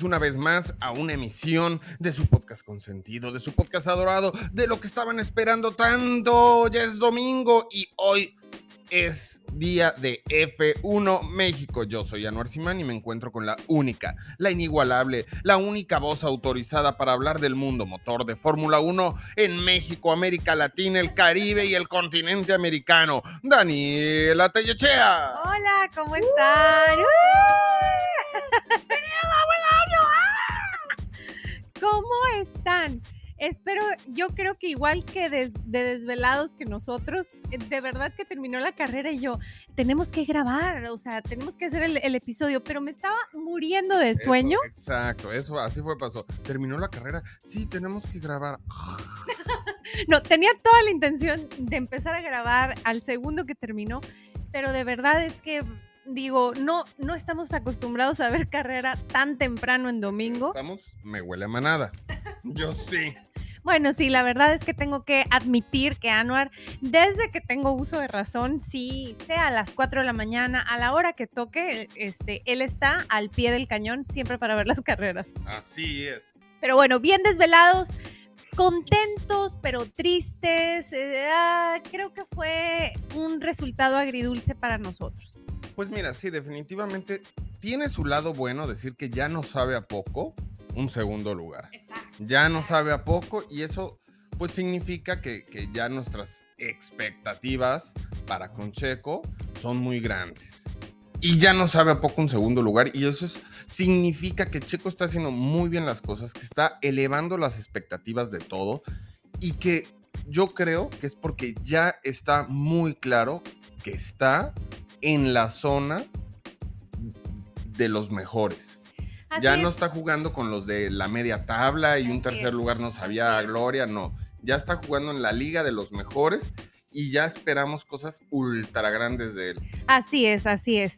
Bienvenidos una vez más a una emisión de su podcast consentido, de su podcast adorado, de lo que estaban esperando tanto. Ya es domingo y hoy es día de F1 México. Yo soy Anuar Simán y me encuentro con la única, la inigualable, la única voz autorizada para hablar del mundo motor de Fórmula 1 en México, América Latina, el Caribe y el continente americano. Daniela Tellechea. Hola, ¿cómo están? ¿Cómo están? Espero, yo creo que igual que de desvelados que nosotros, eh, de verdad que terminó la carrera y yo, tenemos que grabar, o sea, tenemos que hacer el, episodio, pero me estaba muriendo de sueño. exacto, eso así fue, pasó. Terminó la carrera, sí, tenemos que grabar. no, tenía toda la intención de empezar a grabar al segundo que terminó, pero de verdad es que digo, no, no estamos acostumbrados a ver carrera tan temprano en domingo. Estamos, me huele a manada. Yo sí. Bueno, sí, la verdad es que tengo que admitir que Anuar, desde que tengo uso de razón, sí, sea a las 4 de la mañana, a la hora que toque, este, él está al pie del cañón siempre para ver las carreras. Así es. Pero bueno, bien desvelados, contentos pero tristes. Eh, ah, creo que fue un resultado agridulce para nosotros. Pues mira, sí, definitivamente tiene su lado bueno decir que ya no sabe a poco un segundo lugar. Ya no sabe a poco y eso pues significa que, ya nuestras expectativas para con Checo son muy grandes. Y ya no sabe a poco un segundo lugar y eso significa que Checo está haciendo muy bien las cosas, que está elevando las expectativas de todo y que yo creo que es porque ya está muy claro que está en la zona de los mejores. ya no está jugando con los de la media tabla y un tercer lugar no sabía gloria, no. Ya está jugando en la liga de los mejores y ya esperamos cosas ultra grandes de él. Así es, así es.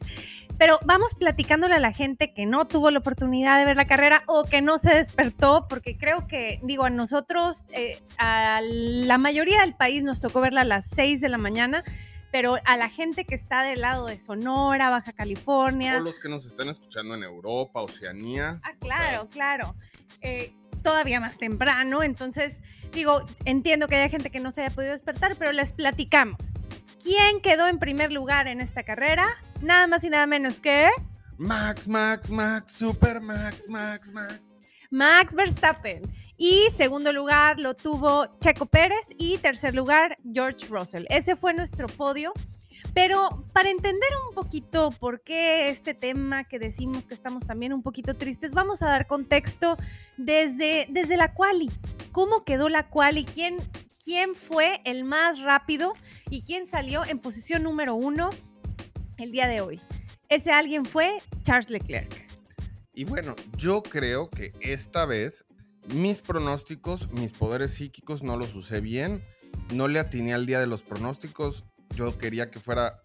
Pero vamos platicándole a la gente que no tuvo la oportunidad de ver la carrera o que no se despertó, porque creo que, digo, a nosotros, eh, a la mayoría del país nos tocó verla a las 6 de la mañana pero a la gente que está del lado de Sonora, Baja California. O los que nos están escuchando en Europa, Oceanía. Ah, claro, claro. Eh, todavía más temprano, entonces digo, entiendo que hay gente que no se haya podido despertar, pero les platicamos. ¿Quién quedó en primer lugar en esta carrera? Nada más y nada menos que... Max, Max, Max, Super Max, Max, Max. Max Verstappen. Y segundo lugar lo tuvo Checo Pérez y tercer lugar George Russell. Ese fue nuestro podio. Pero para entender un poquito por qué este tema que decimos que estamos también un poquito tristes, vamos a dar contexto desde, desde la quali. ¿Cómo quedó la quali? ¿Quién, ¿Quién fue el más rápido y quién salió en posición número uno el día de hoy? Ese alguien fue Charles Leclerc. Y bueno, yo creo que esta vez mis pronósticos, mis poderes psíquicos no los usé bien. No le atiné al día de los pronósticos. Yo quería que fuera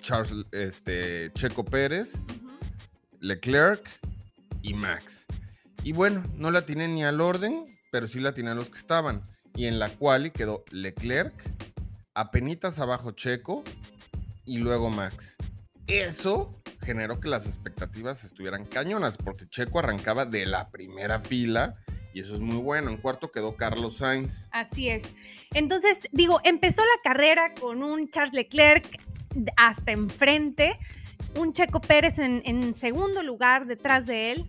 Charles, este, Checo Pérez, Leclerc y Max. Y bueno, no le atiné ni al orden, pero sí le atiné a los que estaban. Y en la quali quedó Leclerc, apenitas abajo Checo y luego Max. Eso generó que las expectativas estuvieran cañonas, porque Checo arrancaba de la primera fila y eso es muy bueno. En cuarto quedó Carlos Sainz. Así es. Entonces, digo, empezó la carrera con un Charles Leclerc hasta enfrente, un Checo Pérez en, segundo lugar detrás de él.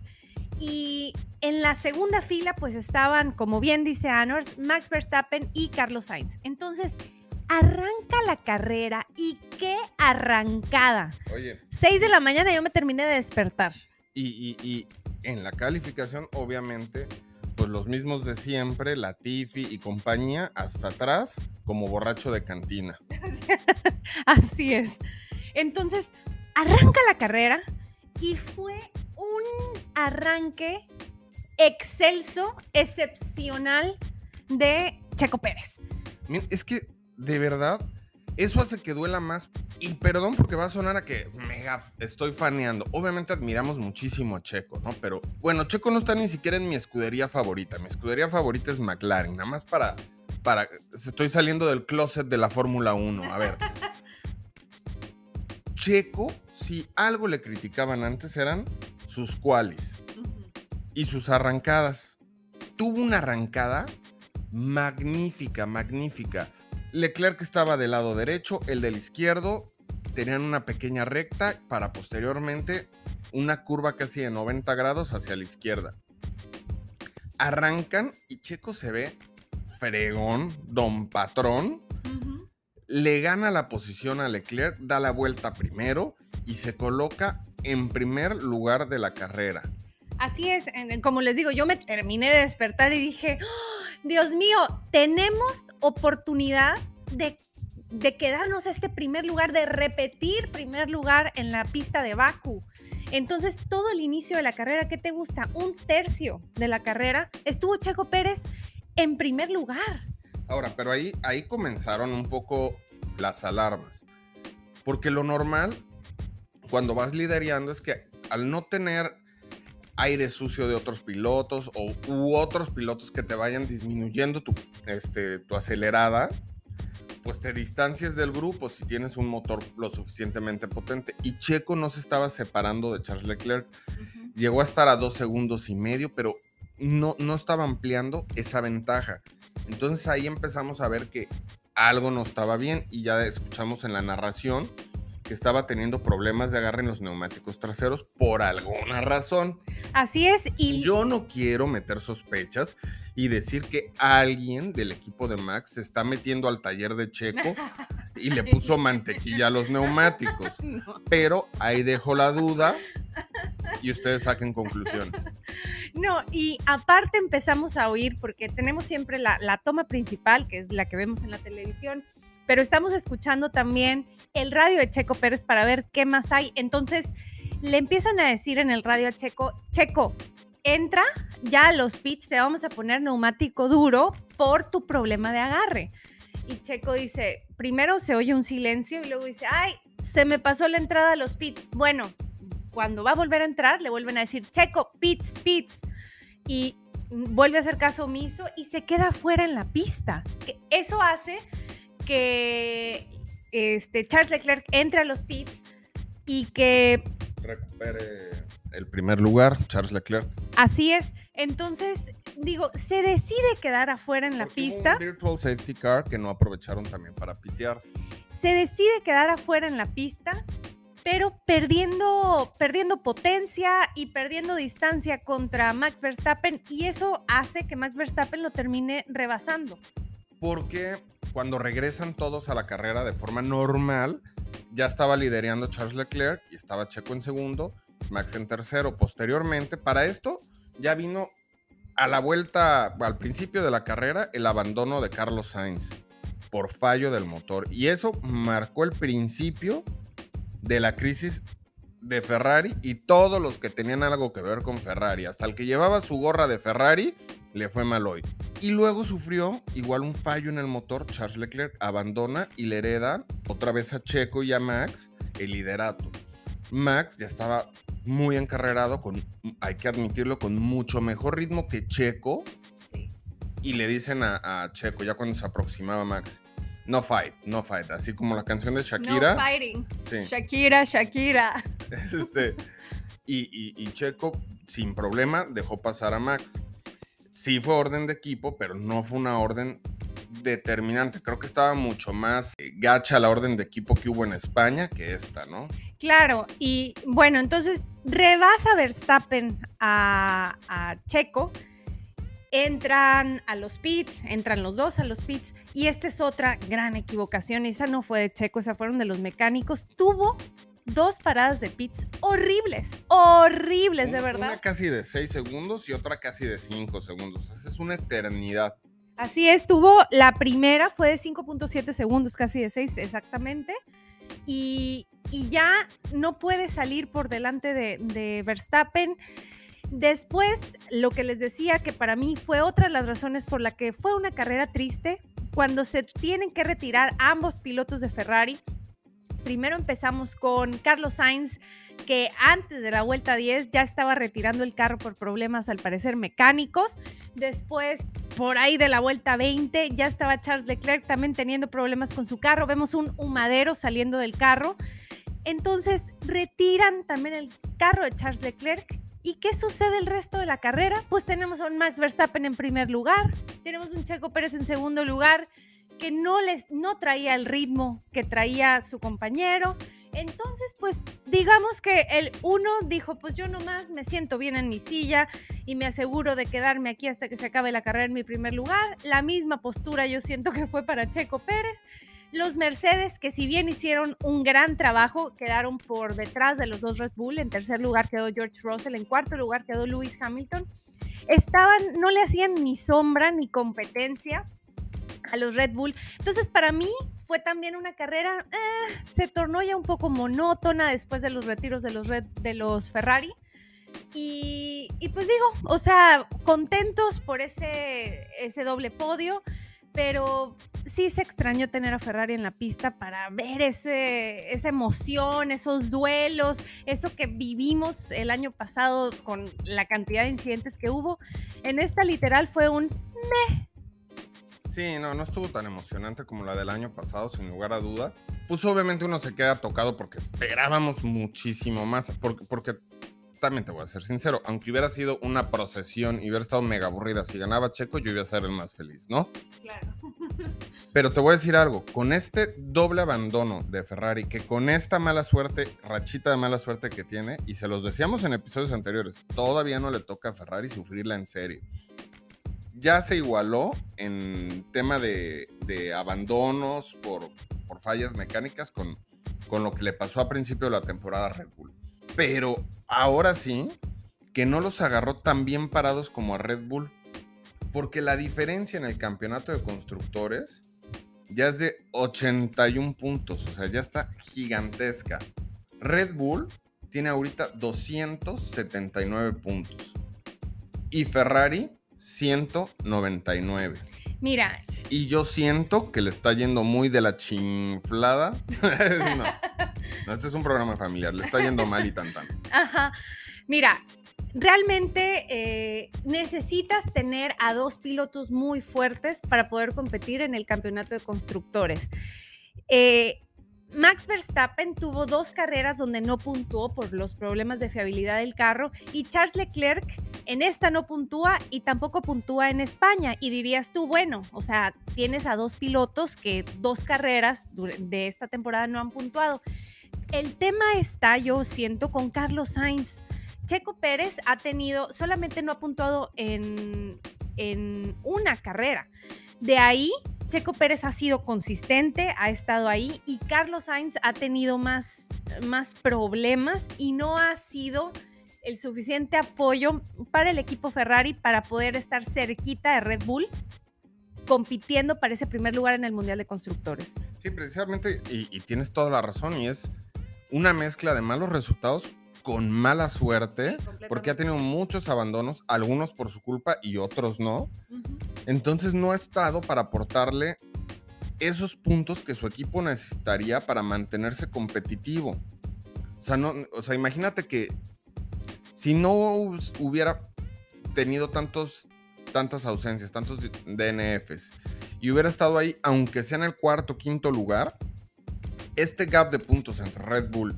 Y en la segunda fila, pues estaban, como bien dice Anors, Max Verstappen y Carlos Sainz. Entonces, arranca la carrera y qué arrancada. Oye. Seis de la mañana yo me terminé de despertar. y en la calificación, obviamente, pues los mismos de siempre, la Tiffy y compañía, hasta atrás, como borracho de cantina. Así es. Entonces, arranca la carrera y fue un arranque excelso, excepcional de Checo Pérez. Es que, de verdad, eso hace que duela más. Y perdón porque va a sonar a que mega estoy faneando. Obviamente admiramos muchísimo a Checo, ¿no? Pero bueno, Checo no está ni siquiera en mi escudería favorita. Mi escudería favorita es McLaren. Nada más para. para estoy saliendo del closet de la Fórmula 1. A ver. Checo, si algo le criticaban antes eran sus qualis. y sus arrancadas. Tuvo una arrancada magnífica, magnífica. Leclerc estaba del lado derecho, el del izquierdo, tenían una pequeña recta para posteriormente una curva casi de 90 grados hacia la izquierda. Arrancan y Checo se ve fregón, don patrón. Le gana la posición a Leclerc, da la vuelta primero y se coloca en primer lugar de la carrera. Así es, como les digo, yo me terminé de despertar y dije, ¡Oh, Dios mío, tenemos oportunidad de, de quedarnos este primer lugar, de repetir primer lugar en la pista de Baku. Entonces, todo el inicio de la carrera, ¿qué te gusta? Un tercio de la carrera estuvo Checo Pérez en primer lugar. Ahora, pero ahí, ahí comenzaron un poco las alarmas. Porque lo normal, cuando vas liderando, es que al no tener aire sucio de otros pilotos o u otros pilotos que te vayan disminuyendo tu, este, tu acelerada, pues te distancias del grupo si tienes un motor lo suficientemente potente. Y Checo no se estaba separando de Charles Leclerc. Llegó a estar a dos segundos y medio, pero no, no estaba ampliando esa ventaja. Entonces ahí empezamos a ver que algo no estaba bien y ya escuchamos en la narración que estaba teniendo problemas de agarre en los neumáticos traseros por alguna razón. Así es, y yo no quiero meter sospechas y decir que alguien del equipo de Max se está metiendo al taller de Checo y le puso mantequilla a los neumáticos. Pero ahí dejo la duda y ustedes saquen conclusiones. No, y aparte empezamos a oír, porque tenemos siempre la, la toma principal, que es la que vemos en la televisión, pero estamos escuchando también el radio de Checo Pérez para ver qué más hay. Entonces, le empiezan a decir en el radio Checo, Checo, entra ya a los pits, te vamos a poner neumático duro por tu problema de agarre. Y Checo dice, primero se oye un silencio y luego dice, ay, se me pasó la entrada a los pits. Bueno, cuando va a volver a entrar, le vuelven a decir, Checo, pits, pits. Y vuelve a hacer caso omiso y se queda fuera en la pista. Eso hace que este, Charles Leclerc entre a los pits y que recupere el primer lugar, Charles Leclerc. Así es. Entonces, digo, se decide quedar afuera en la pista. Un virtual safety car que no aprovecharon también para pitear. Se decide quedar afuera en la pista, pero perdiendo, perdiendo potencia y perdiendo distancia contra Max Verstappen, y eso hace que Max Verstappen lo termine rebasando. Porque cuando regresan todos a la carrera de forma normal, ya estaba liderando Charles Leclerc y estaba Checo en segundo, Max en tercero. Posteriormente, para esto ya vino a la vuelta, al principio de la carrera, el abandono de Carlos Sainz por fallo del motor. Y eso marcó el principio de la crisis de Ferrari y todos los que tenían algo que ver con Ferrari. Hasta el que llevaba su gorra de Ferrari le fue mal hoy. Y luego sufrió igual un fallo en el motor. Charles Leclerc abandona y le hereda otra vez a Checo y a Max el liderato. Max ya estaba muy encarrerado, con, hay que admitirlo, con mucho mejor ritmo que Checo. Y le dicen a, Checo, ya cuando se aproximaba Max, no fight, no fight. Así como la canción de Shakira. No fighting. Shakira, Shakira. Este, y, y, Checo, sin problema, dejó pasar a Max. Sí fue orden de equipo, pero no fue una orden determinante. Creo que estaba mucho más eh, gacha la orden de equipo que hubo en España que esta, ¿no? Claro, y bueno, entonces rebasa Verstappen a, Checo entran a los pits, entran los dos a los pits y esta es otra gran equivocación, esa no fue de Checo, esa fueron de los mecánicos, tuvo dos paradas de pits horribles, horribles de verdad. Una casi de seis segundos y otra casi de cinco segundos, esa es una eternidad. Así es, tuvo la primera fue de 5.7 segundos, casi de 6 exactamente, y, ya no puede salir por delante de, de Verstappen. Después, lo que les decía, que para mí fue otra de las razones por la que fue una carrera triste, cuando se tienen que retirar ambos pilotos de Ferrari. Primero empezamos con Carlos Sainz, que antes de la vuelta 10 ya estaba retirando el carro por problemas al parecer mecánicos. Después, por ahí de la vuelta 20, ya estaba Charles Leclerc también teniendo problemas con su carro. Vemos un humadero saliendo del carro. Entonces, retiran también el carro de Charles Leclerc ¿Y qué sucede el resto de la carrera? Pues tenemos a un Max Verstappen en primer lugar, tenemos un Checo Pérez en segundo lugar, que no, les, no traía el ritmo que traía su compañero. Entonces, pues digamos que el uno dijo, pues yo nomás me siento bien en mi silla y me aseguro de quedarme aquí hasta que se acabe la carrera en mi primer lugar. La misma postura yo siento que fue para Checo Pérez. Los Mercedes, que si bien hicieron un gran trabajo, quedaron por detrás de los dos Red Bull. En tercer lugar quedó George Russell, en cuarto lugar quedó Lewis Hamilton. Estaban, no le hacían ni sombra ni competencia a los Red Bull. Entonces, para mí fue también una carrera, eh, se tornó ya un poco monótona después de los retiros de los, de los Ferrari. Y, y, pues digo, o sea, contentos por ese, ese doble podio pero sí se extrañó tener a Ferrari en la pista para ver ese, esa emoción, esos duelos, eso que vivimos el año pasado con la cantidad de incidentes que hubo. En esta literal fue un meh. Sí, no, no estuvo tan emocionante como la del año pasado, sin lugar a duda. Pues obviamente uno se queda tocado porque esperábamos muchísimo más, porque, porque también te voy a ser sincero, aunque hubiera sido una procesión y hubiera estado mega aburrida si ganaba Checo, yo iba a ser el más feliz, ¿no? Claro. Pero te voy a decir algo, con este doble abandono de Ferrari, que con esta mala suerte, rachita de mala suerte que tiene, y se los decíamos en episodios anteriores, todavía no le toca a Ferrari sufrirla en serio. Ya se igualó en tema de, abandonos por, fallas mecánicas con, con lo que le pasó a principio de la temporada a Red Bull. Pero ahora sí, que no los agarró tan bien parados como a Red Bull. Porque la diferencia en el campeonato de constructores ya es de 81 puntos. O sea, ya está gigantesca. Red Bull tiene ahorita 279 puntos. Y Ferrari 199. Mira. Y yo siento que le está yendo muy de la chinflada. no, no, este es un programa familiar, le está yendo mal y tan tan. Ajá. Mira, realmente eh, necesitas tener a dos pilotos muy fuertes para poder competir en el campeonato de constructores. Eh, Max Verstappen tuvo dos carreras donde no puntuó por los problemas de fiabilidad del carro y Charles Leclerc en esta no puntúa y tampoco puntúa en España. Y dirías tú, bueno, o sea, tienes a dos pilotos que dos carreras de esta temporada no han puntuado. El tema está, yo siento, con Carlos Sainz. Checo Pérez ha tenido, solamente no ha puntuado en, en una carrera. De ahí Checo Pérez ha sido consistente, ha estado ahí y Carlos Sainz ha tenido más, más problemas y no ha sido el suficiente apoyo para el equipo Ferrari para poder estar cerquita de Red Bull compitiendo para ese primer lugar en el Mundial de Constructores. Sí, precisamente, y, y tienes toda la razón, y es una mezcla de malos resultados con mala suerte, porque ha tenido muchos abandonos, algunos por su culpa y otros no. Entonces no ha estado para aportarle esos puntos que su equipo necesitaría para mantenerse competitivo. O sea, no, o sea imagínate que si no hubiera tenido tantos, tantas ausencias, tantos DNFs, y hubiera estado ahí, aunque sea en el cuarto o quinto lugar, este gap de puntos entre Red Bull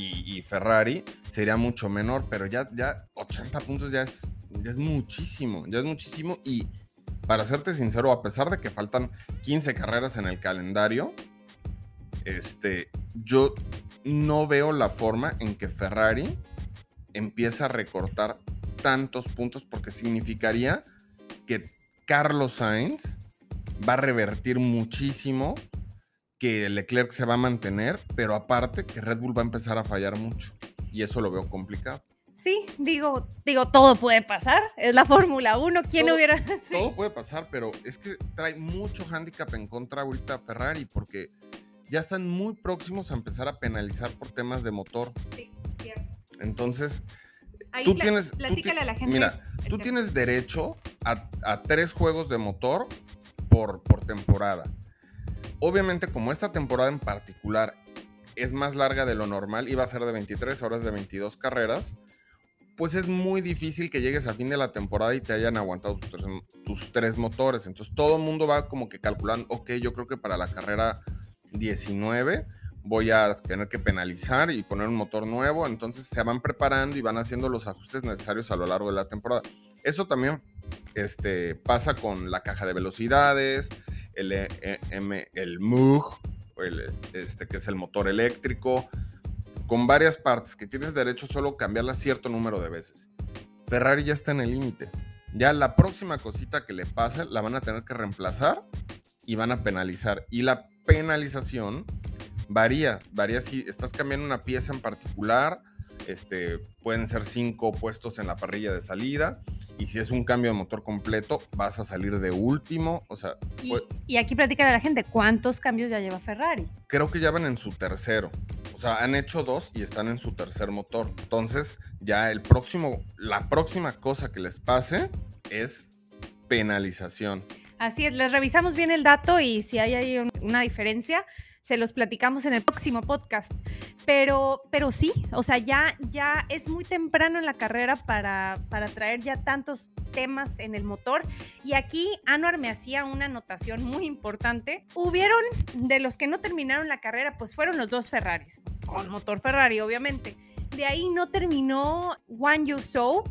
y, Ferrari sería mucho menor, pero ya, ya 80 puntos ya es, ya es muchísimo, ya es muchísimo. Y para serte sincero, a pesar de que faltan 15 carreras en el calendario, este, yo no veo la forma en que Ferrari empieza a recortar tantos puntos porque significaría que Carlos Sainz va a revertir muchísimo que Leclerc se va a mantener, pero aparte que Red Bull va a empezar a fallar mucho. Y eso lo veo complicado. Sí, digo, digo, todo puede pasar. Es la Fórmula 1. ¿Quién hubiera.? Todo puede pasar, pero es que trae mucho hándicap en contra ahorita Ferrari, porque ya están muy próximos a empezar a penalizar por temas de motor. Sí, cierto. Entonces, tú tienes. Platícale a la gente. Mira, tú tienes derecho a, a, tres juegos de motor por, por temporada. Obviamente, como esta temporada en particular es más larga de lo normal, iba a ser de 23 horas de 22 carreras, pues es muy difícil que llegues a fin de la temporada y te hayan aguantado tus tres, motores. Entonces todo el mundo va como que calculando, ok, yo creo que para la carrera 19 voy a tener que penalizar y poner un motor nuevo, entonces se van preparando y van haciendo los ajustes necesarios a lo largo de la temporada. Eso también este, pasa con la caja de velocidades, el, eh, M, el MUG, este, que es el motor eléctrico, con varias partes que tienes derecho solo a cambiarla cierto número de veces. Ferrari ya está en el límite. Ya la próxima cosita que le pase la van a tener que reemplazar y van a penalizar. Y la penalización varía, varía si estás cambiando una pieza en particular, este, pueden ser cinco puestos en la parrilla de salida. Y si es un cambio de motor completo, vas a salir de último. O sea. Y, pues y aquí platican a la gente, ¿cuántos cambios ya lleva Ferrari? Creo que ya van en su tercero. O sea, han hecho dos y están en su tercer motor. Entonces, ya el próximo, la próxima cosa que les pase es penalización. Así es, les revisamos bien el dato y si hay ahí una diferencia, se los platicamos en el próximo podcast. Pero, pero sí, o sea, ya, ya es muy temprano en la carrera para, para traer ya tantos temas en el motor. Y aquí Anuar me hacía una anotación muy importante. Hubieron, de los que no terminaron la carrera, pues fueron los dos Ferraris, con motor Ferrari, obviamente. De ahí no terminó Juan Yu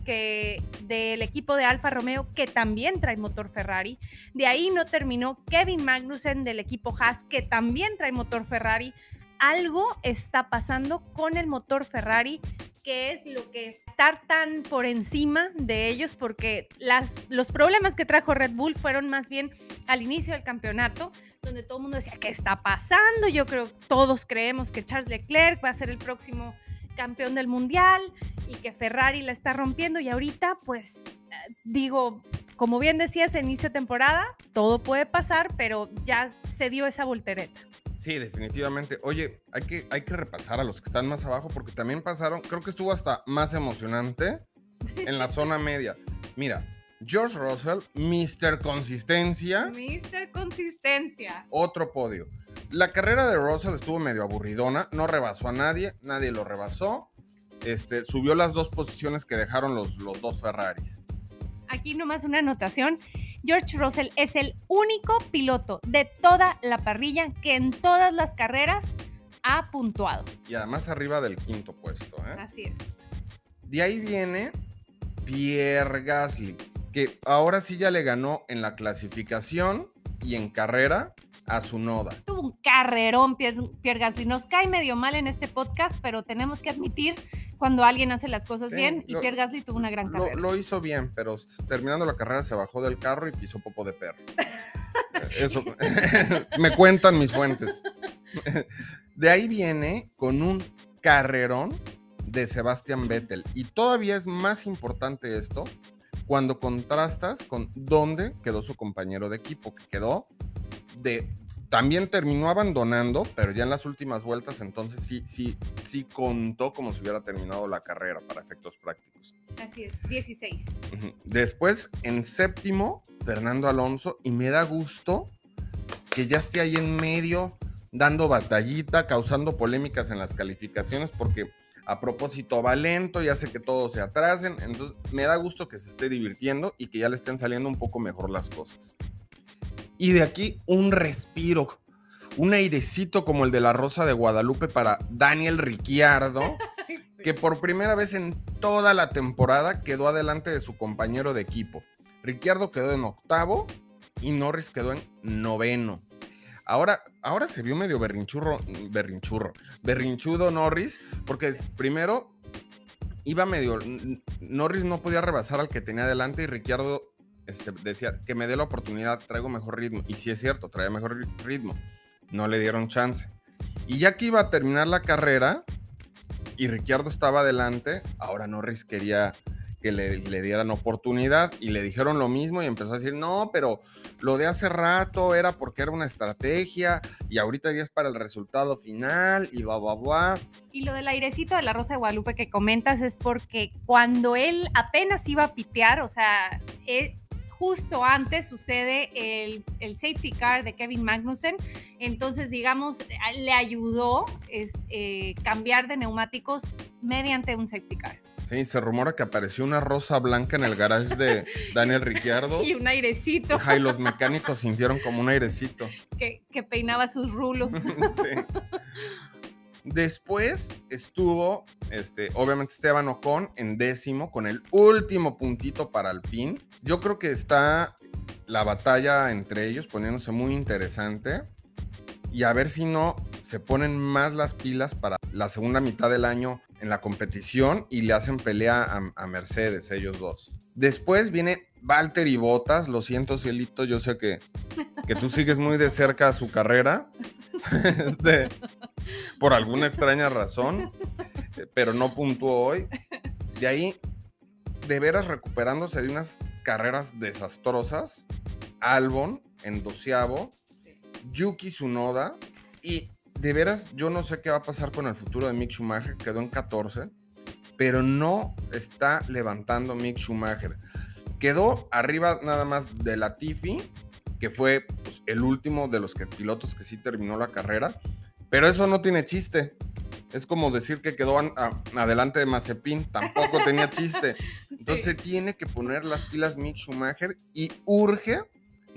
que del equipo de Alfa Romeo, que también trae motor Ferrari. De ahí no terminó Kevin Magnussen del equipo Haas, que también trae motor Ferrari. Algo está pasando con el motor Ferrari, que es lo que estar tan por encima de ellos, porque las, los problemas que trajo Red Bull fueron más bien al inicio del campeonato, donde todo el mundo decía, ¿qué está pasando? Yo creo, todos creemos que Charles Leclerc va a ser el próximo campeón del mundial y que Ferrari la está rompiendo y ahorita pues digo, como bien decías, inicio de temporada, todo puede pasar, pero ya se dio esa voltereta. Sí, definitivamente. Oye, hay que, hay que repasar a los que están más abajo porque también pasaron, creo que estuvo hasta más emocionante en la zona media. Mira, George Russell, Mr. Consistencia. Mr. Consistencia. Otro podio. La carrera de Russell estuvo medio aburridona, no rebasó a nadie, nadie lo rebasó. Este, subió las dos posiciones que dejaron los, los dos Ferraris. Aquí nomás una anotación. George Russell es el único piloto de toda la parrilla que en todas las carreras ha puntuado. Y además arriba del quinto puesto. ¿eh? Así es. De ahí viene Pierre Gasly, que ahora sí ya le ganó en la clasificación y en carrera a su noda. Tuvo un carrerón, Pierre, Gasly. Nos cae medio mal en este podcast, pero tenemos que admitir cuando alguien hace las cosas bien y Pierre Gasly tuvo una gran carrera. Lo, hizo bien, pero terminando la carrera se bajó del carro y pisó popo de perro. Eso me cuentan mis fuentes. De ahí viene con un carrerón de Sebastian Vettel. Y todavía es más importante esto cuando contrastas con dónde quedó su compañero de equipo, que quedó de también terminó abandonando, pero ya en las últimas vueltas, entonces sí, sí, sí contó como si hubiera terminado la carrera para efectos prácticos. Así es, 16. Después, en séptimo, Fernando Alonso, y me da gusto que ya esté ahí en medio, dando batallita, causando polémicas en las calificaciones, porque a propósito va lento y hace que todos se atrasen, entonces me da gusto que se esté divirtiendo y que ya le estén saliendo un poco mejor las cosas. Y de aquí un respiro, un airecito como el de la Rosa de Guadalupe para Daniel Ricciardo, que por primera vez en toda la temporada quedó adelante de su compañero de equipo. Ricciardo quedó en octavo y Norris quedó en noveno. Ahora, ahora se vio medio berrinchurro, berrinchurro, berrinchudo Norris, porque primero iba medio. Norris no podía rebasar al que tenía adelante y Ricciardo este, decía que me dé la oportunidad, traigo mejor ritmo. Y sí es cierto, traía mejor ritmo. No le dieron chance. Y ya que iba a terminar la carrera y Ricciardo estaba adelante, ahora Norris quería que le, le, dieran oportunidad y le dijeron lo mismo y empezó a decir, no, pero lo de hace rato era porque era una estrategia y ahorita ya es para el resultado final y bla, bla, bla. Y lo del airecito de la Rosa de Guadalupe que comentas es porque cuando él apenas iba a pitear, o sea, él, justo antes sucede el, safety car de Kevin Magnussen, entonces digamos, le ayudó eh, cambiar de neumáticos mediante un safety car. Sí, se rumora que apareció una rosa blanca en el garage de Daniel Ricciardo. y un airecito. Ajá, y los mecánicos sintieron como un airecito. Que, que peinaba sus rulos. sí. Después estuvo, este, obviamente, Esteban Ocon en décimo con el último puntito para Alpine. Yo creo que está la batalla entre ellos poniéndose muy interesante y a ver si no se ponen más las pilas para la segunda mitad del año en la competición y le hacen pelea a, Mercedes, ellos dos. Después viene Valtteri Bottas, lo siento Cielito, yo sé que, que tú sigues muy de cerca su carrera, este, por alguna extraña razón, pero no puntuó hoy. De ahí, de veras recuperándose de unas carreras desastrosas, Albon en doceavo, Yuki Tsunoda y de veras yo no sé qué va a pasar con el futuro de Mick Schumacher, quedó en 14, pero no está levantando Mick Schumacher. Quedó arriba nada más de la Tiffy, que fue pues, el último de los que, pilotos que sí terminó la carrera, pero eso no tiene chiste. Es como decir que quedó adelante de Mazepin, tampoco tenía chiste. Entonces tiene que poner las pilas Mick Schumacher y urge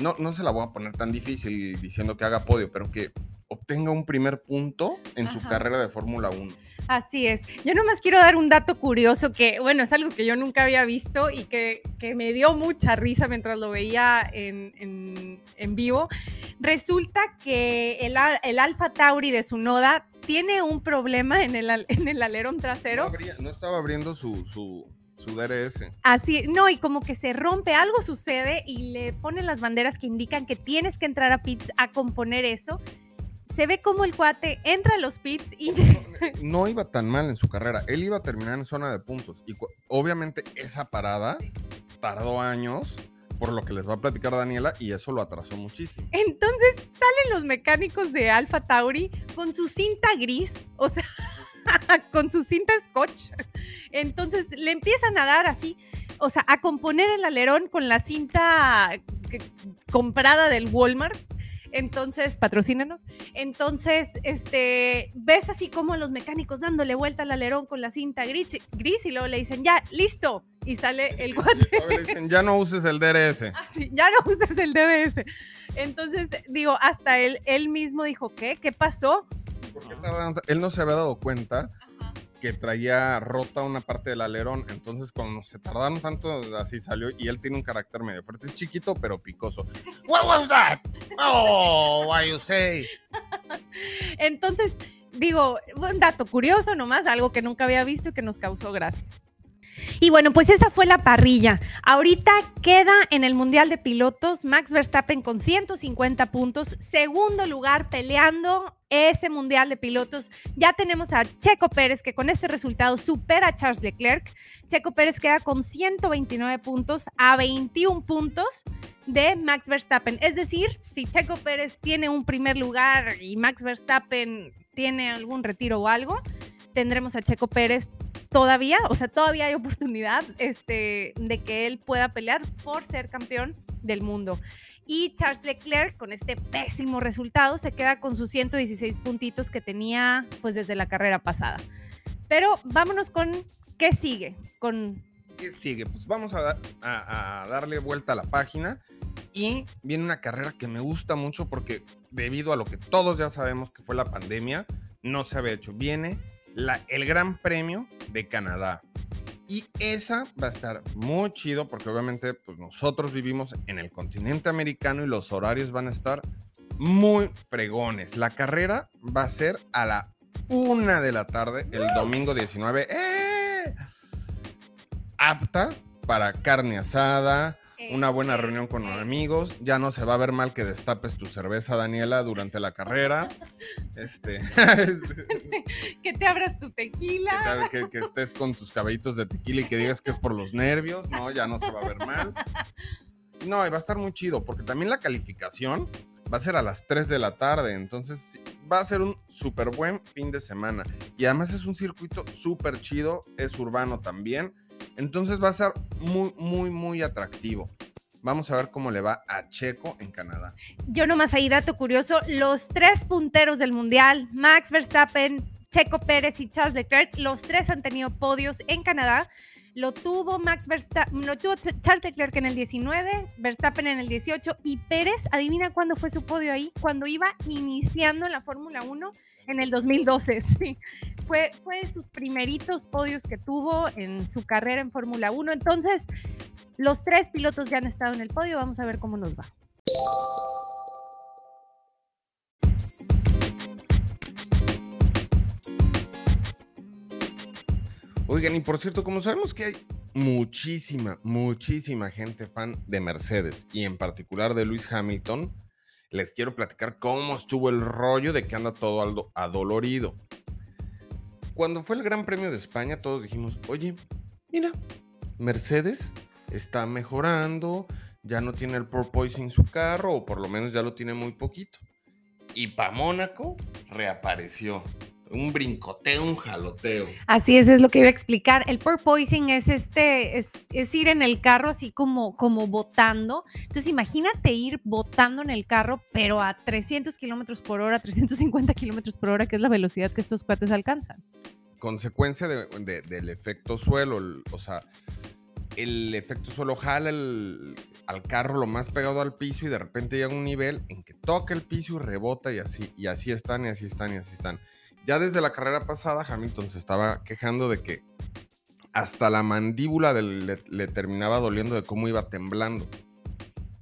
no, no se la voy a poner tan difícil diciendo que haga podio, pero que obtenga un primer punto en su carrera de Fórmula 1. Así es. Yo nomás quiero dar un dato curioso que, bueno, es algo que yo nunca había visto y que, me dio mucha risa mientras lo veía en, vivo. Resulta que el, el Alfa Tauri de su noda tiene un problema en el, en el alerón trasero. No, estaba abriendo su su DRS. Así, no, y como que se rompe, algo sucede y le ponen las banderas que indican que tienes que entrar a pits a componer eso. Se ve como el cuate entra a los pits y... No, iba tan mal en su carrera. Él iba a terminar en zona de puntos. Y obviamente esa parada tardó años, por lo que les va a platicar Daniela, y eso lo atrasó muchísimo. Entonces salen los mecánicos de Alpha Tauri con su cinta gris, o sea, con su cinta scotch. Entonces le empiezan a dar así, o sea, a componer el alerón con la cinta comprada del Walmart. Entonces, patrocínanos. Entonces, este, ves así como los mecánicos dándole vuelta al alerón con la cinta gris, gris y luego le dicen, ya, listo. Y sale el guante. Le dicen, ya no uses el DRS. Ah, ya no uses el DRS. Entonces, digo, hasta él, él mismo dijo, ¿qué? ¿Qué pasó? Él no se había dado cuenta que traía rota una parte del alerón, entonces cuando se tardaron tanto, así salió, y él tiene un carácter medio fuerte, es chiquito pero picoso. What was that? Oh, why you say? Entonces, digo, un dato curioso nomás, algo que nunca había visto y que nos causó gracia. Y bueno, pues esa fue la parrilla. Ahorita queda en el Mundial de Pilotos Max Verstappen con 150 puntos, segundo lugar peleando ese Mundial de Pilotos. Ya tenemos a Checo Pérez que con este resultado supera a Charles Leclerc. Checo Pérez queda con 129 puntos a 21 puntos de Max Verstappen. Es decir, si Checo Pérez tiene un primer lugar y Max Verstappen tiene algún retiro o algo, tendremos a Checo Pérez todavía, o sea, todavía hay oportunidad este, de que él pueda pelear por ser campeón del mundo. Y Charles Leclerc, con este pésimo resultado, se queda con sus 116 puntitos que tenía pues desde la carrera pasada. Pero vámonos con qué sigue. Con... ¿Qué sigue? Pues vamos a, a darle vuelta a la página y viene una carrera que me gusta mucho porque debido a lo que todos ya sabemos que fue la pandemia, no se había hecho. Viene el Gran Premio de Canadá. Y esa va a estar muy chido porque obviamente pues nosotros vivimos en el continente americano y los horarios van a estar muy fregones. La carrera va a ser a la una de la tarde el domingo 19. ¡Eh! Apta para carne asada, una buena reunión con los amigos. Ya no se va a ver mal que destapes tu cerveza, Daniela, durante la carrera. Este. que te abras tu tequila. Que, que, estés con tus cabellitos de tequila y que digas que es por los nervios. No, ya no se va a ver mal. No, y va a estar muy chido, porque también la calificación va a ser a las 3 de la tarde. Entonces va a ser un súper buen fin de semana. Y además es un circuito súper chido, es urbano también. Entonces va a ser muy, muy, muy atractivo. Vamos a ver cómo le va a Checo en Canadá. Yo nomás ahí dato curioso, los tres punteros del Mundial, Max Verstappen, Checo Pérez y Charles Leclerc, los tres han tenido podios en Canadá. Lo tuvo Max Verstappen, lo tuvo Charles Leclerc en el 19, Verstappen en el 18 y Pérez, adivina cuándo fue su podio ahí, cuando iba iniciando la Fórmula 1 en el 2012. Sí. Fue, fue sus primeritos podios que tuvo en su carrera en Fórmula 1. Entonces, los tres pilotos ya han estado en el podio, vamos a ver cómo nos va. Oigan, y por cierto, como sabemos que hay muchísima, muchísima gente fan de Mercedes y en particular de Luis Hamilton, les quiero platicar cómo estuvo el rollo de que anda todo adolorido. Cuando fue el Gran Premio de España, todos dijimos, oye, mira, Mercedes está mejorando, ya no tiene el porpoising su carro, o por lo menos ya lo tiene muy poquito. Y para Mónaco reapareció un brincoteo, un jaloteo. Así es, es lo que iba a explicar. El porpoising es este, es, ir en el carro así como, como botando. Entonces imagínate ir botando en el carro, pero a 300 kilómetros por hora, 350 kilómetros por hora, que es la velocidad que estos cuates alcanzan. Consecuencia del efecto suelo, o sea, el efecto suelo jala al carro lo más pegado al piso y de repente llega a un nivel en que toca el piso y rebota y así, y así están, y así están, y así están. Ya desde la carrera pasada, Hamilton se estaba quejando de que hasta la mandíbula le, terminaba doliendo de cómo iba temblando.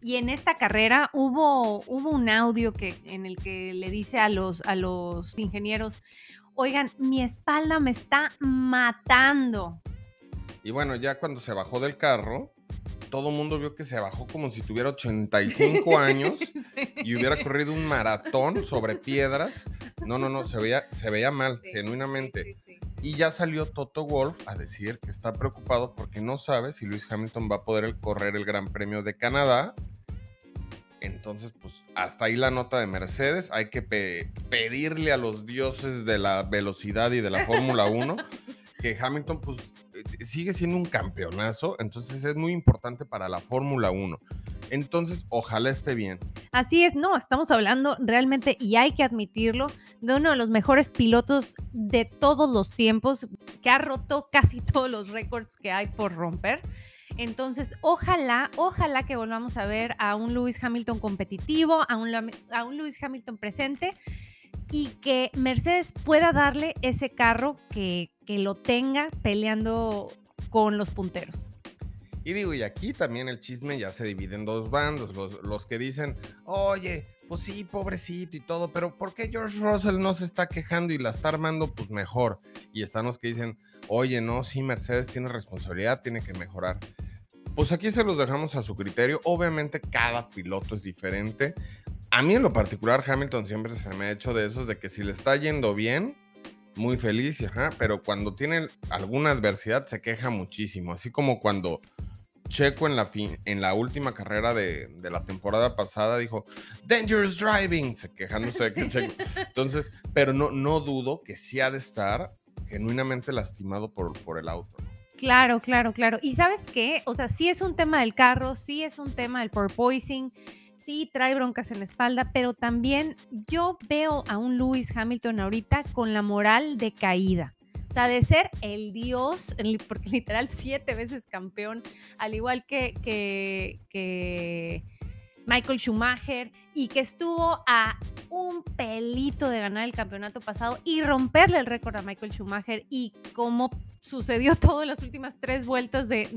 Y en esta carrera hubo, hubo un audio que, en el que le dice a los, a los ingenieros, oigan, mi espalda me está matando. Y bueno, ya cuando se bajó del carro, todo el mundo vio que se bajó como si tuviera 85 años y hubiera corrido un maratón sobre piedras. No, no, no, se veía, se veía mal, genuinamente. Y ya salió Toto Wolf a decir que está preocupado porque no sabe si Luis Hamilton va a poder correr el Gran Premio de Canadá. Entonces, pues hasta ahí la nota de Mercedes. Hay que pedirle a los dioses de la velocidad y de la Fórmula 1 que Hamilton, pues eh, sigue siendo un campeonazo, entonces es muy importante para la Fórmula 1. Entonces, ojalá esté bien. Así es, no, estamos hablando realmente, y hay que admitirlo, de uno de los mejores pilotos de todos los tiempos, que ha roto casi todos los récords que hay por romper. Entonces, ojalá, ojalá que volvamos a ver a un Lewis Hamilton competitivo, a un, a un Lewis Hamilton presente y que Mercedes pueda darle ese carro que, lo tenga peleando con los punteros. Y digo, y aquí también el chisme ya se divide en dos bandos. Los, los, que dicen, oye, pues sí, pobrecito y todo, pero ¿por qué George Russell no se está quejando y la está armando? Pues mejor. Y están los que dicen, oye, no, sí, Mercedes tiene responsabilidad, tiene que mejorar. Pues aquí se los dejamos a su criterio. Obviamente cada piloto es diferente. A mí en lo particular, Hamilton siempre se me ha hecho de esos de que si le está yendo bien, muy feliz, ajá, pero cuando tiene alguna adversidad se queja muchísimo, así como cuando Checo en la, en la última carrera de, la temporada pasada dijo, Dangerous Driving, se quejándose de que Checo. Entonces, pero no, no dudo que sí ha de estar genuinamente lastimado por, por el auto. Claro, claro, claro. Y sabes qué, o sea, sí es un tema del carro, sí es un tema del porpoising sí trae broncas en la espalda, pero también yo veo a un Lewis Hamilton ahorita con la moral de caída. O sea, de ser el dios, porque literal siete veces campeón, al igual que, que, Michael Schumacher, y que estuvo a un pelito de ganar el campeonato pasado y romperle el récord a Michael Schumacher, y como sucedió todo en las últimas tres vueltas de,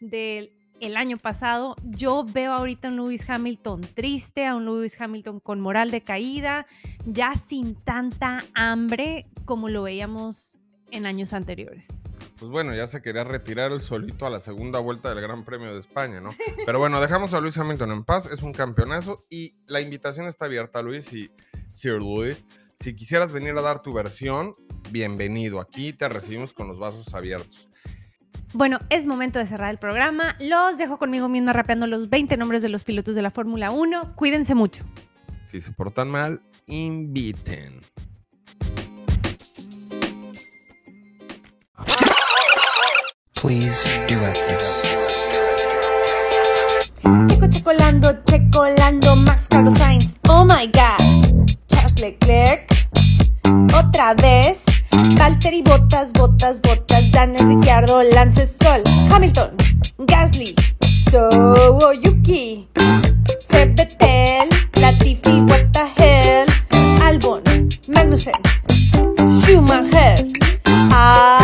de, el año pasado. Yo veo ahorita a un Lewis Hamilton triste, a un Lewis Hamilton con moral de caída, ya sin tanta hambre como lo veíamos en años anteriores. Pues bueno, ya se quería retirar el solito a la segunda vuelta del Gran Premio de España, ¿no? Pero bueno, dejamos a Luis Hamilton en paz, es un campeonazo y la invitación está abierta, Luis y Sir Luis. Si quisieras venir a dar tu versión, bienvenido. Aquí te recibimos con los vasos abiertos. Bueno, es momento de cerrar el programa. Los dejo conmigo misma rapeando los 20 nombres de los pilotos de la Fórmula 1. Cuídense mucho. Si se portan mal, inviten. Please do Checo checolando, checolando, Max Carlos Sainz. Oh my god. Charles Leclerc. Otra vez. Valtteri Botas, Botas, Botas, Daniel Ricciardo, Lance Stroll, Hamilton, Gasly, Soyuki, Sebetel, Latifi, What the hell, Albon, Magnussen, Schumacher, ah,